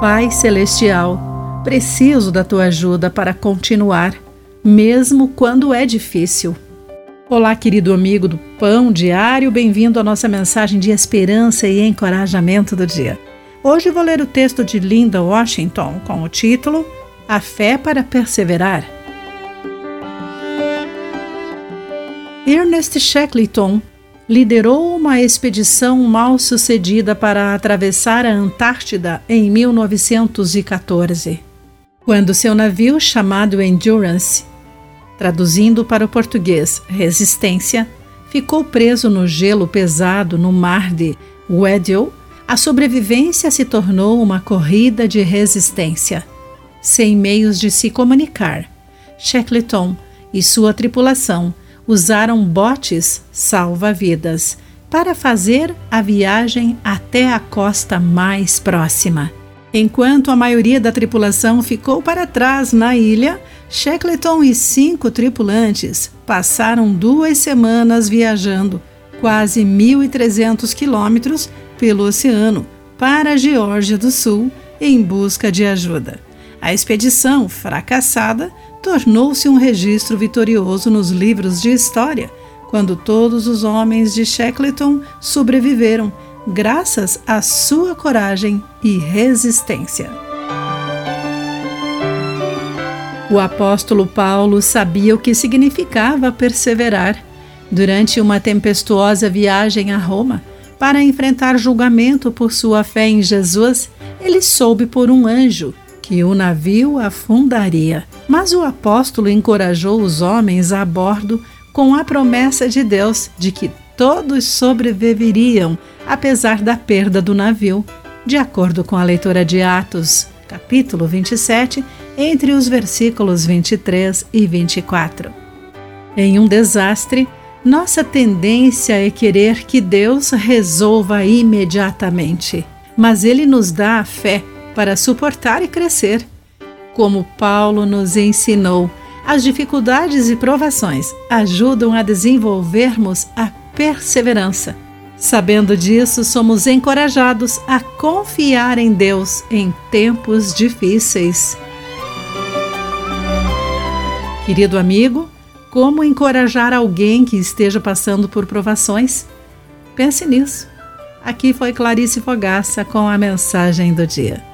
Pai Celestial, preciso da tua ajuda para continuar, mesmo quando é difícil. Olá, querido amigo do Pão Diário, bem-vindo à nossa mensagem de esperança e encorajamento do dia. Hoje vou ler o texto de Linda Washington com o título A Fé para Perseverar. Ernest Shackleton liderou uma expedição mal sucedida para atravessar a Antártida em 1914. Quando seu navio, chamado Endurance, traduzindo para o português Resistência, ficou preso no gelo pesado no mar de Weddell, a sobrevivência se tornou uma corrida de resistência. Sem meios de se comunicar, Shackleton e sua tripulação usaram botes salva-vidas para fazer a viagem até a costa mais próxima. Enquanto a maioria da tripulação ficou para trás na ilha, Shackleton e cinco tripulantes passaram duas semanas viajando quase 1.300 quilômetros pelo oceano para a Geórgia do Sul em busca de ajuda. A expedição, fracassada, tornou-se um registro vitorioso nos livros de história, quando todos os homens de Shackleton sobreviveram, graças à sua coragem e resistência. O apóstolo Paulo sabia o que significava perseverar. Durante uma tempestuosa viagem a Roma, para enfrentar julgamento por sua fé em Jesus, ele soube por um anjo que o navio afundaria. Mas o apóstolo encorajou os homens a bordo com a promessa de Deus de que todos sobreviveriam, apesar da perda do navio, de acordo com a leitura de Atos, capítulo 27, entre os versículos 23 e 24. Em um desastre, nossa tendência é querer que Deus resolva imediatamente, mas Ele nos dá a fé para suportar e crescer. Como Paulo nos ensinou, as dificuldades e provações ajudam a desenvolvermos a perseverança. Sabendo disso, somos encorajados a confiar em Deus em tempos difíceis. Querido amigo, como encorajar alguém que esteja passando por provações? Pense nisso. Aqui foi Clarice Fogaça com a mensagem do dia.